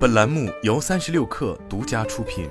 本栏目由三十六氪独家出品。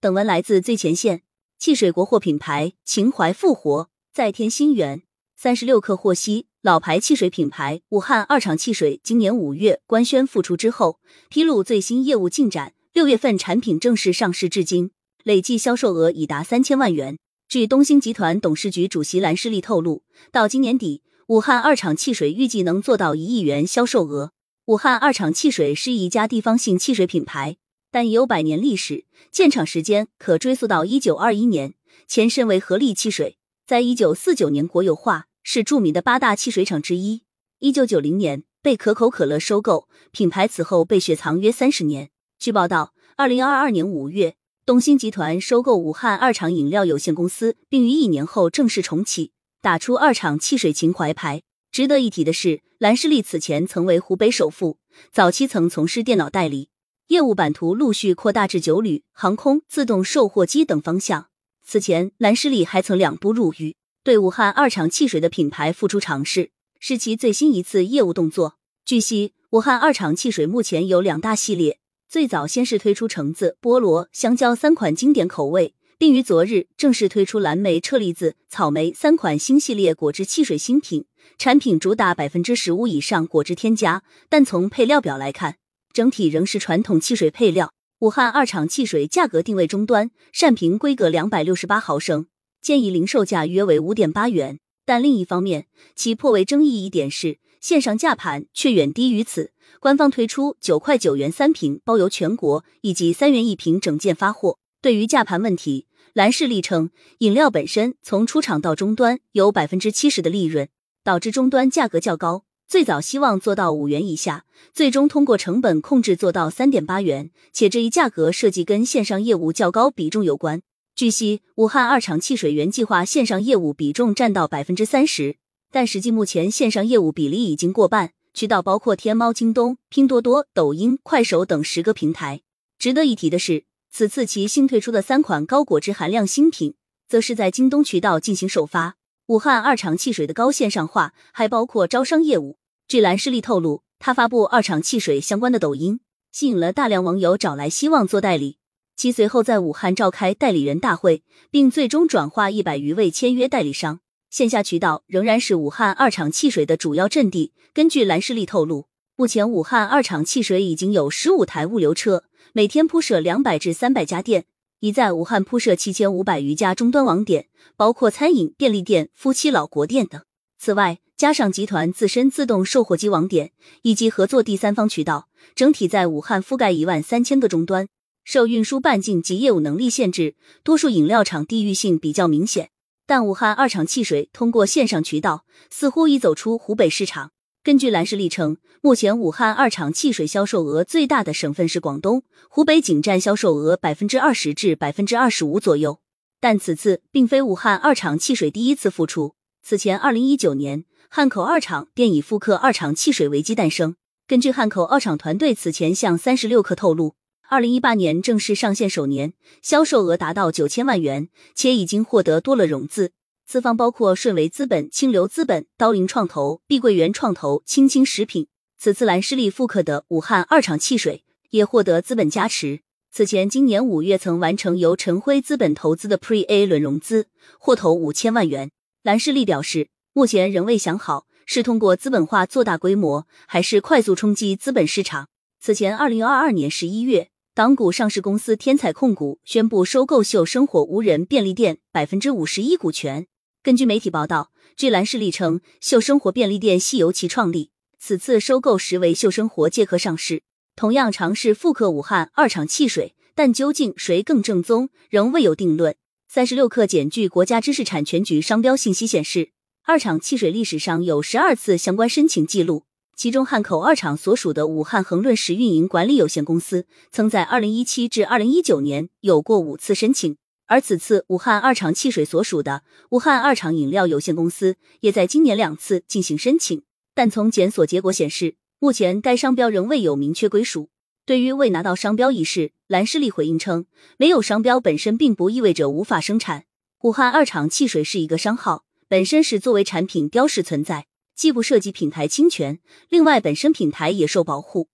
本文来自最前线。汽水国货品牌情怀复活，再添新元。三十六氪获悉，老牌汽水品牌武汉二厂汽水今年五月官宣复出之后，披露最新业务进展。六月份产品正式上市至今，累计销售额已达三千万元。据东兴集团董事局主席蓝士力透露，到今年底，武汉二厂汽水预计能做到一亿元销售额。武汉二厂汽水是一家地方性汽水品牌。但已有百年历史，建厂时间可追溯到一九二一年，前身为合力汽水，在一九四九年国有化，是著名的八大汽水厂之一。一九九零年被可口可乐收购，品牌此后被雪藏约三十年。据报道，二零二二年五月，东兴集团收购武汉二厂饮料有限公司，并于一年后正式重启，打出二厂汽水情怀牌。值得一提的是，兰士力此前曾为湖北首富，早期曾从事电脑代理。业务版图陆续扩大至酒旅、航空、自动售货机等方向。此前，兰士力还曾两度入狱，对武汉二厂汽水的品牌付出尝试，是其最新一次业务动作。据悉，武汉二厂汽水目前有两大系列，最早先是推出橙子、菠萝、香蕉三款经典口味，并于昨日正式推出蓝莓、车厘子、草莓三款新系列果汁汽水新品。产品主打百分之十五以上果汁添加，但从配料表来看。整体仍是传统汽水配料。武汉二厂汽水价格定位中端，扇瓶规格两百六十八毫升，建议零售价约为五点八元。但另一方面，其颇为争议一点是，线上价盘却远低于此。官方推出九块九元三瓶，包邮全国，以及三元一瓶整件发货。对于价盘问题，蓝士力称，饮料本身从出厂到终端有百分之七十的利润，导致终端价格较高。最早希望做到五元以下，最终通过成本控制做到三点八元，且这一价格设计跟线上业务较高比重有关。据悉，武汉二厂汽水源计划线上业务比重占到百分之三十，但实际目前线上业务比例已经过半，渠道包括天猫、京东、拼多多、抖音、快手等十个平台。值得一提的是，此次其新推出的三款高果汁含量新品，则是在京东渠道进行首发。武汉二厂汽水的高线上化还包括招商业务。据蓝士力透露，他发布二厂汽水相关的抖音，吸引了大量网友找来，希望做代理。其随后在武汉召开代理人大会，并最终转化一百余位签约代理商。线下渠道仍然是武汉二厂汽水的主要阵地。根据蓝士力透露，目前武汉二厂汽水已经有十五台物流车，每天铺设两百至三百家店。已在武汉铺设七千五百余家终端网点，包括餐饮、便利店、夫妻老国店等。此外，加上集团自身自动售货机网点以及合作第三方渠道，整体在武汉覆盖一万三千个终端。受运输半径及业务能力限制，多数饮料厂地域性比较明显。但武汉二厂汽水通过线上渠道，似乎已走出湖北市场。根据蓝氏历程，目前武汉二厂汽水销售额最大的省份是广东，湖北仅占销售额百分之二十至百分之二十五左右。但此次并非武汉二厂汽水第一次复出，此前二零一九年汉口二厂便以复刻二厂汽水为基诞生。根据汉口二厂团队此前向三十六氪透露，二零一八年正式上线首年，销售额达到九千万元，且已经获得多了融资。资方包括顺为资本、清流资本、刀林创投、碧桂园创投、青青食品。此次蓝士力复刻的武汉二厂汽水也获得资本加持。此前今年五月曾完成由晨辉资本投资的 Pre A 轮融资，获投五千万元。蓝士力表示，目前仍未想好是通过资本化做大规模，还是快速冲击资本市场。此前，二零二二年十一月，港股上市公司天彩控股宣布收购秀生活无人便利店百分之五十一股权。根据媒体报道，据蓝士力称，秀生活便利店系由其创立。此次收购实为秀生活借壳上市，同样尝试复刻武汉二厂汽水，但究竟谁更正宗，仍未有定论。三十六氪检据国家知识产权局商标信息显示，二厂汽水历史上有十二次相关申请记录，其中汉口二厂所属的武汉恒润实运营管理有限公司，曾在二零一七至二零一九年有过五次申请。而此次武汉二厂汽水所属的武汉二厂饮料有限公司也在今年两次进行申请，但从检索结果显示，目前该商标仍未有明确归属。对于未拿到商标一事，蓝士力回应称，没有商标本身并不意味着无法生产。武汉二厂汽水是一个商号，本身是作为产品标识存在，既不涉及品牌侵权，另外本身品牌也受保护。